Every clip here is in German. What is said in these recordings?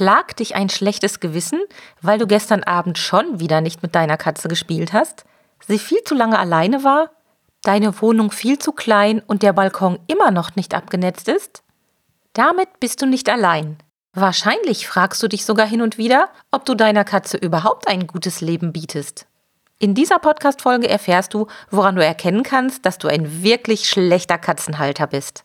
Plagt dich ein schlechtes Gewissen, weil du gestern Abend schon wieder nicht mit deiner Katze gespielt hast? Sie viel zu lange alleine war? Deine Wohnung viel zu klein und der Balkon immer noch nicht abgenetzt ist? Damit bist du nicht allein. Wahrscheinlich fragst du dich sogar hin und wieder, ob du deiner Katze überhaupt ein gutes Leben bietest. In dieser Podcast-Folge erfährst du, woran du erkennen kannst, dass du ein wirklich schlechter Katzenhalter bist.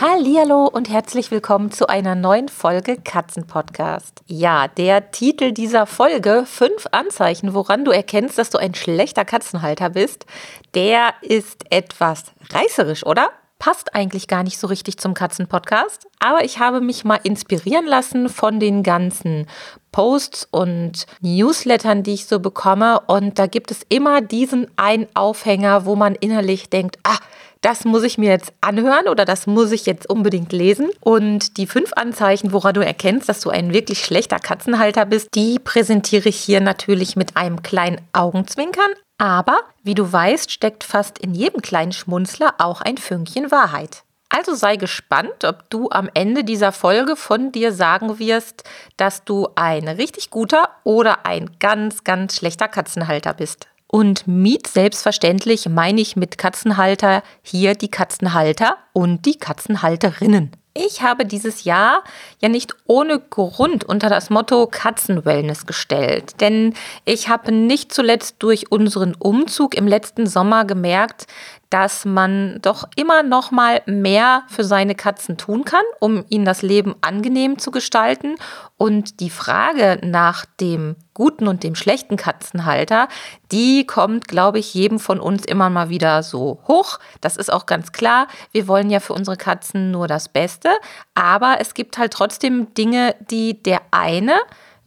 Hallihallo und herzlich willkommen zu einer neuen Folge Katzenpodcast. Ja, der Titel dieser Folge, fünf Anzeichen, woran du erkennst, dass du ein schlechter Katzenhalter bist, der ist etwas reißerisch, oder? Passt eigentlich gar nicht so richtig zum Katzenpodcast, aber ich habe mich mal inspirieren lassen von den ganzen Posts und Newslettern, die ich so bekomme. Und da gibt es immer diesen einen Aufhänger, wo man innerlich denkt, ah, das muss ich mir jetzt anhören oder das muss ich jetzt unbedingt lesen. Und die fünf Anzeichen, woran du erkennst, dass du ein wirklich schlechter Katzenhalter bist, die präsentiere ich hier natürlich mit einem kleinen Augenzwinkern. Aber wie du weißt, steckt fast in jedem kleinen Schmunzler auch ein Fünkchen Wahrheit. Also sei gespannt, ob du am Ende dieser Folge von dir sagen wirst, dass du ein richtig guter oder ein ganz, ganz schlechter Katzenhalter bist. Und Miet selbstverständlich meine ich mit Katzenhalter hier die Katzenhalter und die Katzenhalterinnen. Ich habe dieses Jahr ja nicht ohne Grund unter das Motto Katzenwellness gestellt, denn ich habe nicht zuletzt durch unseren Umzug im letzten Sommer gemerkt, dass man doch immer noch mal mehr für seine Katzen tun kann, um ihnen das Leben angenehm zu gestalten. Und die Frage nach dem guten und dem schlechten Katzenhalter, die kommt, glaube ich, jedem von uns immer mal wieder so hoch. Das ist auch ganz klar. Wir wollen ja für unsere Katzen nur das Beste. Aber es gibt halt trotzdem Dinge, die der eine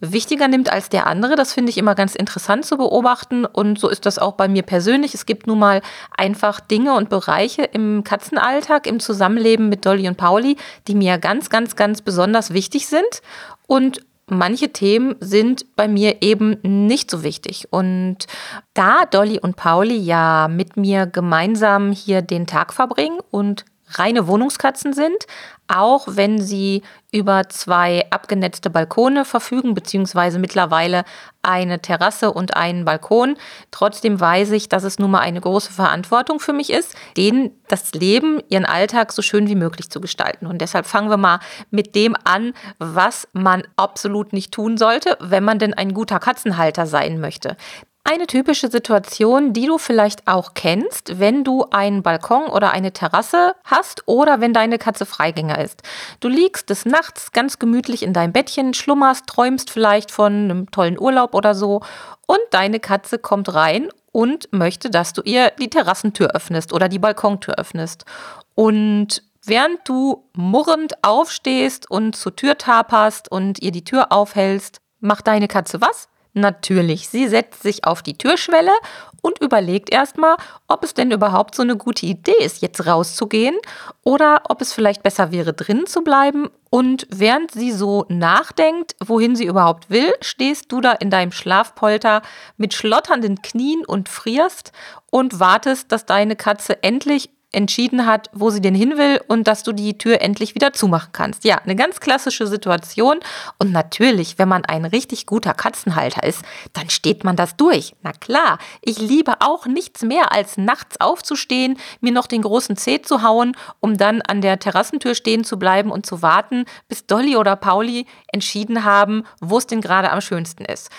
wichtiger nimmt als der andere. Das finde ich immer ganz interessant zu beobachten. Und so ist das auch bei mir persönlich. Es gibt nun mal einfach Dinge und Bereiche im Katzenalltag, im Zusammenleben mit Dolly und Pauli, die mir ganz, ganz, ganz besonders wichtig sind. Und manche Themen sind bei mir eben nicht so wichtig. Und da Dolly und Pauli ja mit mir gemeinsam hier den Tag verbringen und reine Wohnungskatzen sind, auch wenn sie über zwei abgenetzte Balkone verfügen, beziehungsweise mittlerweile eine Terrasse und einen Balkon. Trotzdem weiß ich, dass es nun mal eine große Verantwortung für mich ist, denen das Leben, ihren Alltag so schön wie möglich zu gestalten. Und deshalb fangen wir mal mit dem an, was man absolut nicht tun sollte, wenn man denn ein guter Katzenhalter sein möchte eine typische Situation, die du vielleicht auch kennst, wenn du einen Balkon oder eine Terrasse hast oder wenn deine Katze Freigänger ist. Du liegst des Nachts ganz gemütlich in deinem Bettchen, schlummerst, träumst vielleicht von einem tollen Urlaub oder so und deine Katze kommt rein und möchte, dass du ihr die Terrassentür öffnest oder die Balkontür öffnest. Und während du murrend aufstehst und zur Tür taperst und ihr die Tür aufhältst, macht deine Katze was? Natürlich, sie setzt sich auf die Türschwelle und überlegt erstmal, ob es denn überhaupt so eine gute Idee ist, jetzt rauszugehen oder ob es vielleicht besser wäre, drinnen zu bleiben. Und während sie so nachdenkt, wohin sie überhaupt will, stehst du da in deinem Schlafpolter mit schlotternden Knien und frierst und wartest, dass deine Katze endlich entschieden hat, wo sie denn hin will und dass du die Tür endlich wieder zumachen kannst. Ja, eine ganz klassische Situation. Und natürlich, wenn man ein richtig guter Katzenhalter ist, dann steht man das durch. Na klar, ich liebe auch nichts mehr, als nachts aufzustehen, mir noch den großen Zeh zu hauen, um dann an der Terrassentür stehen zu bleiben und zu warten, bis Dolly oder Pauli entschieden haben, wo es denn gerade am schönsten ist.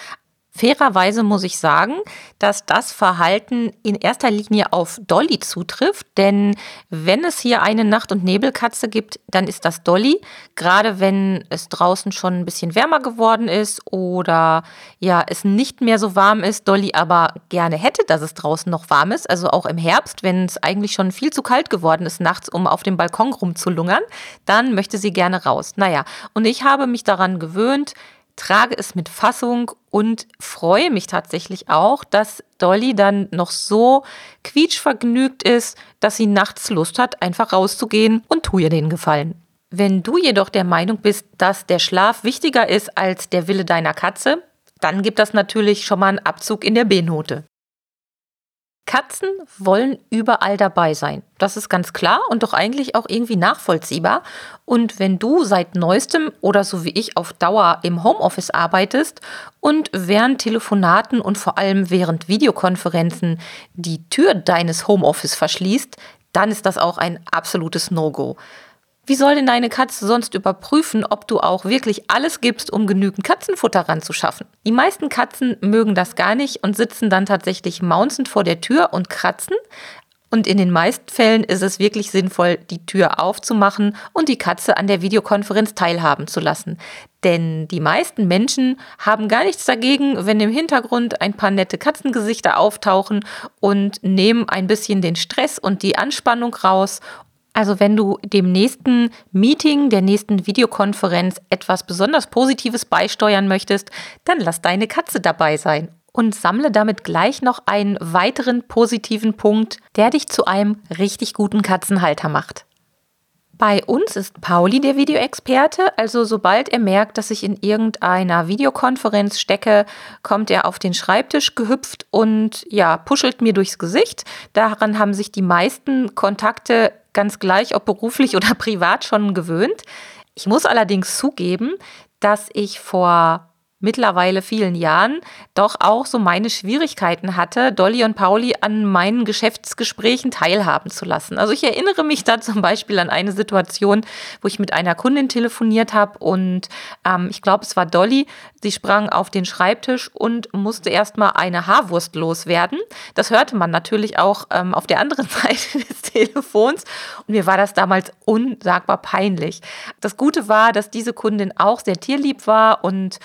Fairerweise muss ich sagen, dass das Verhalten in erster Linie auf Dolly zutrifft, denn wenn es hier eine Nacht- und Nebelkatze gibt, dann ist das Dolly, gerade wenn es draußen schon ein bisschen wärmer geworden ist oder ja, es nicht mehr so warm ist, Dolly aber gerne hätte, dass es draußen noch warm ist, also auch im Herbst, wenn es eigentlich schon viel zu kalt geworden ist nachts, um auf dem Balkon rumzulungern, dann möchte sie gerne raus. Naja, und ich habe mich daran gewöhnt, trage es mit Fassung und freue mich tatsächlich auch, dass Dolly dann noch so quietschvergnügt ist, dass sie nachts Lust hat, einfach rauszugehen und tu ihr den Gefallen. Wenn du jedoch der Meinung bist, dass der Schlaf wichtiger ist als der Wille deiner Katze, dann gibt das natürlich schon mal einen Abzug in der B-Note. Katzen wollen überall dabei sein. Das ist ganz klar und doch eigentlich auch irgendwie nachvollziehbar. Und wenn du seit neuestem oder so wie ich auf Dauer im Homeoffice arbeitest und während Telefonaten und vor allem während Videokonferenzen die Tür deines Homeoffice verschließt, dann ist das auch ein absolutes No-Go. Wie soll denn deine Katze sonst überprüfen, ob du auch wirklich alles gibst, um genügend Katzenfutter ranzuschaffen? Die meisten Katzen mögen das gar nicht und sitzen dann tatsächlich maunzend vor der Tür und kratzen. Und in den meisten Fällen ist es wirklich sinnvoll, die Tür aufzumachen und die Katze an der Videokonferenz teilhaben zu lassen. Denn die meisten Menschen haben gar nichts dagegen, wenn im Hintergrund ein paar nette Katzengesichter auftauchen und nehmen ein bisschen den Stress und die Anspannung raus also wenn du dem nächsten Meeting, der nächsten Videokonferenz etwas besonders Positives beisteuern möchtest, dann lass deine Katze dabei sein und sammle damit gleich noch einen weiteren positiven Punkt, der dich zu einem richtig guten Katzenhalter macht. Bei uns ist Pauli der Videoexperte, also sobald er merkt, dass ich in irgendeiner Videokonferenz stecke, kommt er auf den Schreibtisch gehüpft und ja, puschelt mir durchs Gesicht. Daran haben sich die meisten Kontakte ganz gleich, ob beruflich oder privat, schon gewöhnt. Ich muss allerdings zugeben, dass ich vor mittlerweile vielen Jahren doch auch so meine Schwierigkeiten hatte, Dolly und Pauli an meinen Geschäftsgesprächen teilhaben zu lassen. Also ich erinnere mich da zum Beispiel an eine Situation, wo ich mit einer Kundin telefoniert habe und ähm, ich glaube, es war Dolly. Sie sprang auf den Schreibtisch und musste erstmal eine Haarwurst loswerden. Das hörte man natürlich auch ähm, auf der anderen Seite des Telefons und mir war das damals unsagbar peinlich. Das Gute war, dass diese Kundin auch sehr tierlieb war und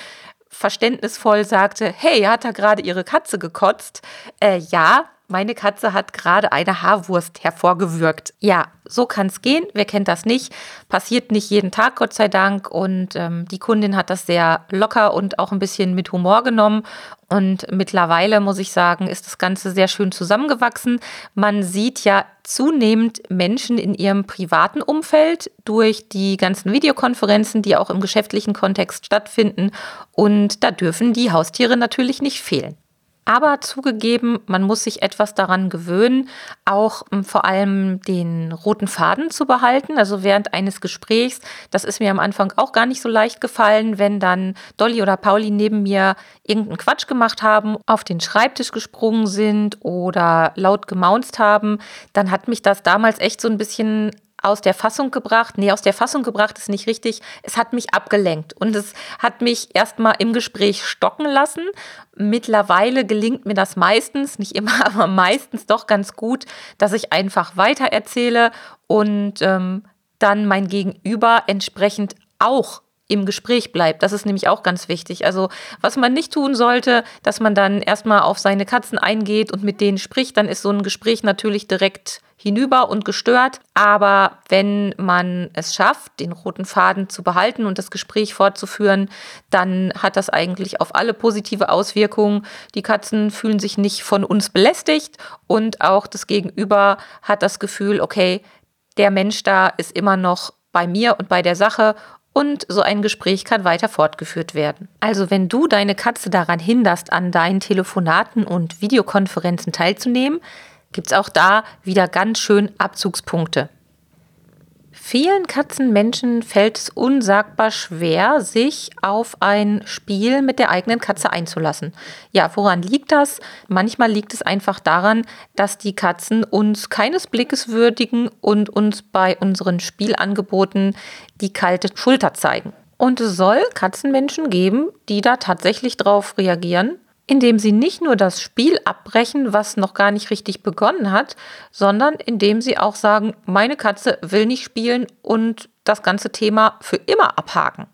verständnisvoll sagte, hey, hat da gerade ihre Katze gekotzt? Äh, ja, meine Katze hat gerade eine Haarwurst hervorgewürgt. Ja, so kann es gehen. Wer kennt das nicht? Passiert nicht jeden Tag, Gott sei Dank. Und ähm, die Kundin hat das sehr locker und auch ein bisschen mit Humor genommen. Und mittlerweile, muss ich sagen, ist das Ganze sehr schön zusammengewachsen. Man sieht ja zunehmend Menschen in ihrem privaten Umfeld durch die ganzen Videokonferenzen, die auch im geschäftlichen Kontext stattfinden. Und da dürfen die Haustiere natürlich nicht fehlen. Aber zugegeben, man muss sich etwas daran gewöhnen, auch ähm, vor allem den roten Faden zu behalten. Also während eines Gesprächs, das ist mir am Anfang auch gar nicht so leicht gefallen, wenn dann Dolly oder Pauli neben mir irgendeinen Quatsch gemacht haben, auf den Schreibtisch gesprungen sind oder laut gemaunzt haben, dann hat mich das damals echt so ein bisschen aus der Fassung gebracht. Nee, aus der Fassung gebracht ist nicht richtig. Es hat mich abgelenkt und es hat mich erstmal im Gespräch stocken lassen. Mittlerweile gelingt mir das meistens, nicht immer, aber meistens doch ganz gut, dass ich einfach weiter erzähle und ähm, dann mein Gegenüber entsprechend auch im Gespräch bleibt. Das ist nämlich auch ganz wichtig. Also was man nicht tun sollte, dass man dann erstmal auf seine Katzen eingeht und mit denen spricht, dann ist so ein Gespräch natürlich direkt hinüber und gestört. Aber wenn man es schafft, den roten Faden zu behalten und das Gespräch fortzuführen, dann hat das eigentlich auf alle positive Auswirkungen. Die Katzen fühlen sich nicht von uns belästigt und auch das Gegenüber hat das Gefühl, okay, der Mensch da ist immer noch bei mir und bei der Sache und so ein Gespräch kann weiter fortgeführt werden. Also wenn du deine Katze daran hinderst, an deinen Telefonaten und Videokonferenzen teilzunehmen, gibt es auch da wieder ganz schön Abzugspunkte. Vielen Katzenmenschen fällt es unsagbar schwer, sich auf ein Spiel mit der eigenen Katze einzulassen. Ja, woran liegt das? Manchmal liegt es einfach daran, dass die Katzen uns keines Blickes würdigen und uns bei unseren Spielangeboten die kalte Schulter zeigen. Und es soll Katzenmenschen geben, die da tatsächlich drauf reagieren indem sie nicht nur das Spiel abbrechen, was noch gar nicht richtig begonnen hat, sondern indem sie auch sagen, meine Katze will nicht spielen und das ganze Thema für immer abhaken.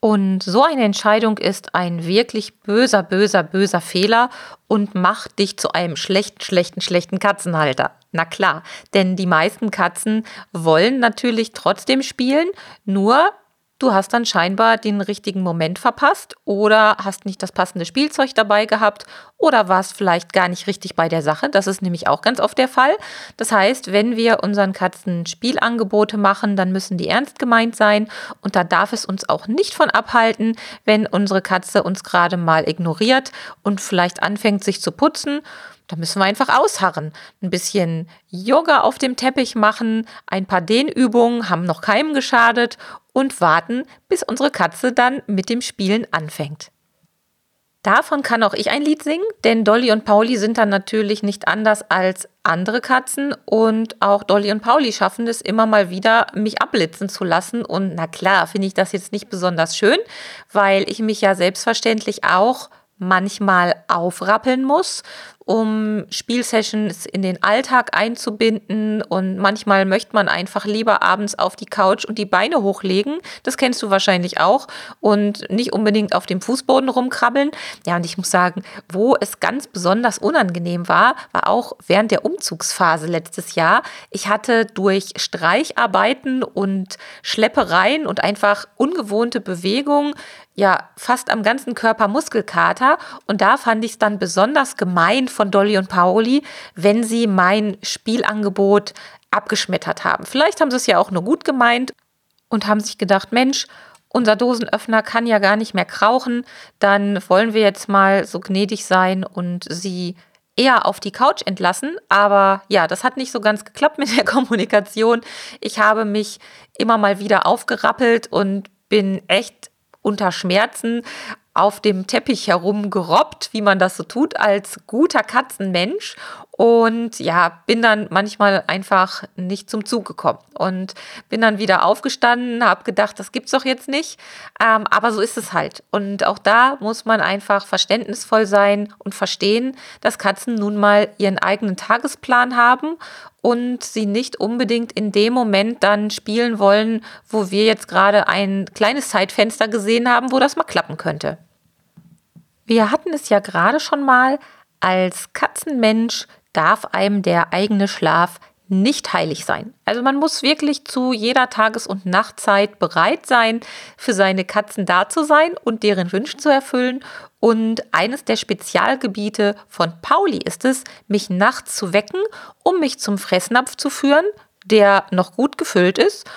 Und so eine Entscheidung ist ein wirklich böser, böser, böser Fehler und macht dich zu einem schlechten, schlechten, schlechten Katzenhalter. Na klar, denn die meisten Katzen wollen natürlich trotzdem spielen, nur du hast dann scheinbar den richtigen Moment verpasst oder hast nicht das passende Spielzeug dabei gehabt oder warst vielleicht gar nicht richtig bei der Sache. Das ist nämlich auch ganz oft der Fall. Das heißt, wenn wir unseren Katzen Spielangebote machen, dann müssen die ernst gemeint sein und da darf es uns auch nicht von abhalten, wenn unsere Katze uns gerade mal ignoriert und vielleicht anfängt sich zu putzen da müssen wir einfach ausharren. Ein bisschen Yoga auf dem Teppich machen, ein paar Dehnübungen haben noch keinem geschadet und warten, bis unsere Katze dann mit dem Spielen anfängt. Davon kann auch ich ein Lied singen, denn Dolly und Pauli sind dann natürlich nicht anders als andere Katzen und auch Dolly und Pauli schaffen es immer mal wieder, mich abblitzen zu lassen. Und na klar, finde ich das jetzt nicht besonders schön, weil ich mich ja selbstverständlich auch manchmal aufrappeln muss, um Spielsessions in den Alltag einzubinden. Und manchmal möchte man einfach lieber abends auf die Couch und die Beine hochlegen. Das kennst du wahrscheinlich auch. Und nicht unbedingt auf dem Fußboden rumkrabbeln. Ja, und ich muss sagen, wo es ganz besonders unangenehm war, war auch während der Umzugsphase letztes Jahr. Ich hatte durch Streicharbeiten und Schleppereien und einfach ungewohnte Bewegungen ja fast am ganzen Körper Muskelkater. Und da fand ich es dann besonders gemein von Dolly und Pauli, wenn sie mein Spielangebot abgeschmettert haben. Vielleicht haben sie es ja auch nur gut gemeint und haben sich gedacht, Mensch, unser Dosenöffner kann ja gar nicht mehr krauchen, dann wollen wir jetzt mal so gnädig sein und sie eher auf die Couch entlassen. Aber ja, das hat nicht so ganz geklappt mit der Kommunikation. Ich habe mich immer mal wieder aufgerappelt und bin echt unter Schmerzen auf dem Teppich herumgerobbt, wie man das so tut, als guter Katzenmensch. Und ja, bin dann manchmal einfach nicht zum Zug gekommen und bin dann wieder aufgestanden, habe gedacht, das gibt's doch jetzt nicht. Ähm, aber so ist es halt. Und auch da muss man einfach verständnisvoll sein und verstehen, dass Katzen nun mal ihren eigenen Tagesplan haben und sie nicht unbedingt in dem Moment dann spielen wollen, wo wir jetzt gerade ein kleines Zeitfenster gesehen haben, wo das mal klappen könnte. Wir hatten es ja gerade schon mal, als Katzenmensch darf einem der eigene Schlaf nicht heilig sein. Also man muss wirklich zu jeder Tages- und Nachtzeit bereit sein, für seine Katzen da zu sein und deren Wünsche zu erfüllen. Und eines der Spezialgebiete von Pauli ist es, mich nachts zu wecken, um mich zum Fressnapf zu führen, der noch gut gefüllt ist.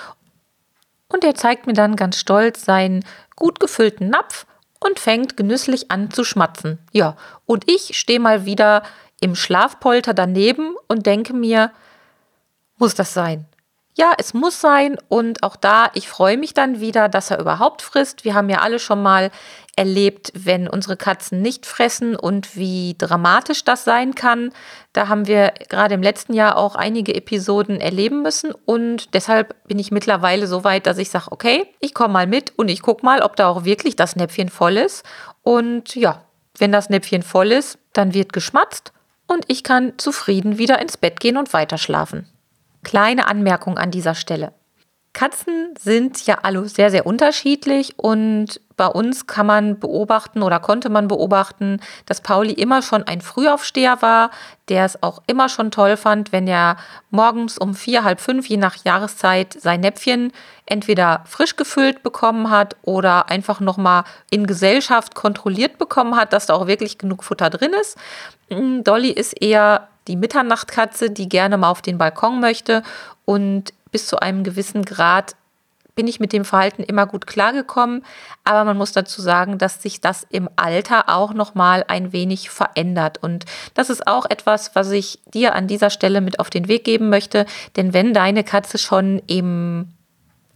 Und er zeigt mir dann ganz stolz seinen gut gefüllten Napf und fängt genüsslich an zu schmatzen. Ja, und ich stehe mal wieder im Schlafpolter daneben und denke mir, muss das sein? Ja, es muss sein und auch da, ich freue mich dann wieder, dass er überhaupt frisst. Wir haben ja alle schon mal erlebt, wenn unsere Katzen nicht fressen und wie dramatisch das sein kann. Da haben wir gerade im letzten Jahr auch einige Episoden erleben müssen und deshalb bin ich mittlerweile so weit, dass ich sage, okay, ich komme mal mit und ich gucke mal, ob da auch wirklich das Näpfchen voll ist. Und ja, wenn das Näpfchen voll ist, dann wird geschmatzt und ich kann zufrieden wieder ins Bett gehen und weiterschlafen. Kleine Anmerkung an dieser Stelle. Katzen sind ja alle sehr, sehr unterschiedlich und bei uns kann man beobachten oder konnte man beobachten, dass Pauli immer schon ein Frühaufsteher war, der es auch immer schon toll fand, wenn er morgens um vier, halb fünf, je nach Jahreszeit, sein Näpfchen entweder frisch gefüllt bekommen hat oder einfach nochmal in Gesellschaft kontrolliert bekommen hat, dass da auch wirklich genug Futter drin ist. Dolly ist eher die Mitternachtkatze, die gerne mal auf den Balkon möchte. Und bis zu einem gewissen Grad bin ich mit dem Verhalten immer gut klargekommen, aber man muss dazu sagen, dass sich das im Alter auch noch mal ein wenig verändert. Und das ist auch etwas, was ich dir an dieser Stelle mit auf den Weg geben möchte, denn wenn deine Katze schon im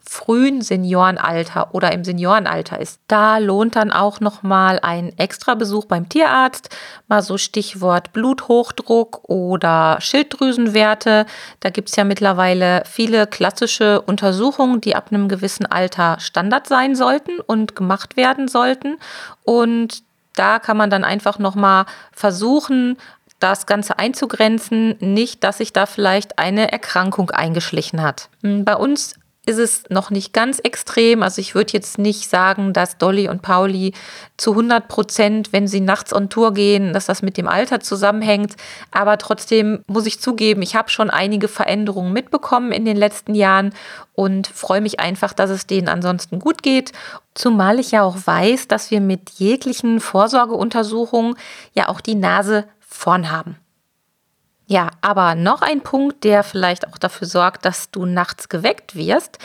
frühen Seniorenalter oder im Seniorenalter ist. Da lohnt dann auch nochmal ein extra Besuch beim Tierarzt, mal so Stichwort Bluthochdruck oder Schilddrüsenwerte. Da gibt es ja mittlerweile viele klassische Untersuchungen, die ab einem gewissen Alter Standard sein sollten und gemacht werden sollten. Und da kann man dann einfach nochmal versuchen, das Ganze einzugrenzen, nicht, dass sich da vielleicht eine Erkrankung eingeschlichen hat. Bei uns ist es noch nicht ganz extrem. Also ich würde jetzt nicht sagen, dass Dolly und Pauli zu 100 Prozent, wenn sie nachts on Tour gehen, dass das mit dem Alter zusammenhängt. Aber trotzdem muss ich zugeben, ich habe schon einige Veränderungen mitbekommen in den letzten Jahren und freue mich einfach, dass es denen ansonsten gut geht. Zumal ich ja auch weiß, dass wir mit jeglichen Vorsorgeuntersuchungen ja auch die Nase vorn haben. Ja, aber noch ein Punkt, der vielleicht auch dafür sorgt, dass du nachts geweckt wirst.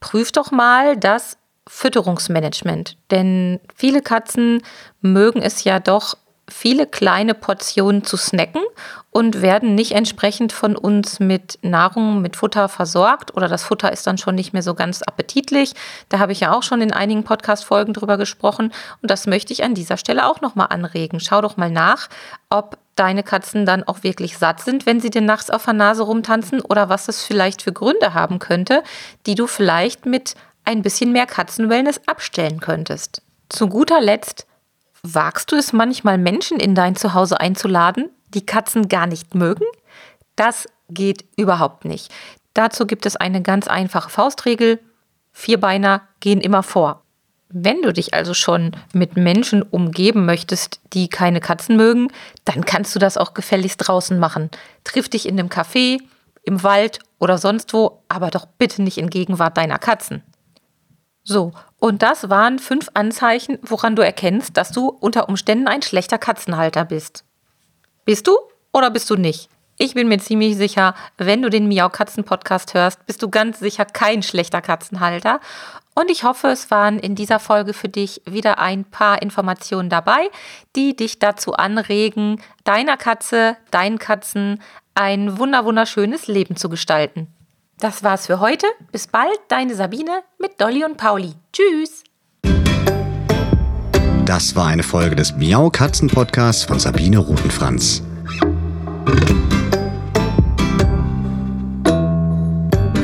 Prüf doch mal das Fütterungsmanagement. Denn viele Katzen mögen es ja doch, viele kleine Portionen zu snacken und werden nicht entsprechend von uns mit Nahrung, mit Futter versorgt oder das Futter ist dann schon nicht mehr so ganz appetitlich. Da habe ich ja auch schon in einigen Podcast-Folgen drüber gesprochen und das möchte ich an dieser Stelle auch nochmal anregen. Schau doch mal nach, ob deine Katzen dann auch wirklich satt sind, wenn sie dir nachts auf der Nase rumtanzen oder was es vielleicht für Gründe haben könnte, die du vielleicht mit ein bisschen mehr Katzenwellness abstellen könntest. Zu guter Letzt, wagst du es manchmal Menschen in dein Zuhause einzuladen, die Katzen gar nicht mögen? Das geht überhaupt nicht. Dazu gibt es eine ganz einfache Faustregel. Vierbeiner gehen immer vor. Wenn du dich also schon mit Menschen umgeben möchtest, die keine Katzen mögen, dann kannst du das auch gefälligst draußen machen. Triff dich in einem Café, im Wald oder sonst wo, aber doch bitte nicht in Gegenwart deiner Katzen. So, und das waren fünf Anzeichen, woran du erkennst, dass du unter Umständen ein schlechter Katzenhalter bist. Bist du oder bist du nicht? Ich bin mir ziemlich sicher, wenn du den Miau Katzen Podcast hörst, bist du ganz sicher kein schlechter Katzenhalter. Und ich hoffe, es waren in dieser Folge für dich wieder ein paar Informationen dabei, die dich dazu anregen, deiner Katze, deinen Katzen ein wunderschönes Leben zu gestalten. Das war's für heute. Bis bald, deine Sabine mit Dolly und Pauli. Tschüss. Das war eine Folge des Miau Katzen Podcasts von Sabine Rutenfranz.